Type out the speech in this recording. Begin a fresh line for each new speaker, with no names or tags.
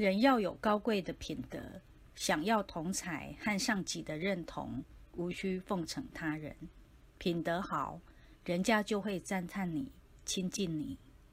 人要有高贵的品德想要同才和上级的认同无需奉承他人。品德好人家就会赞叹你亲近你。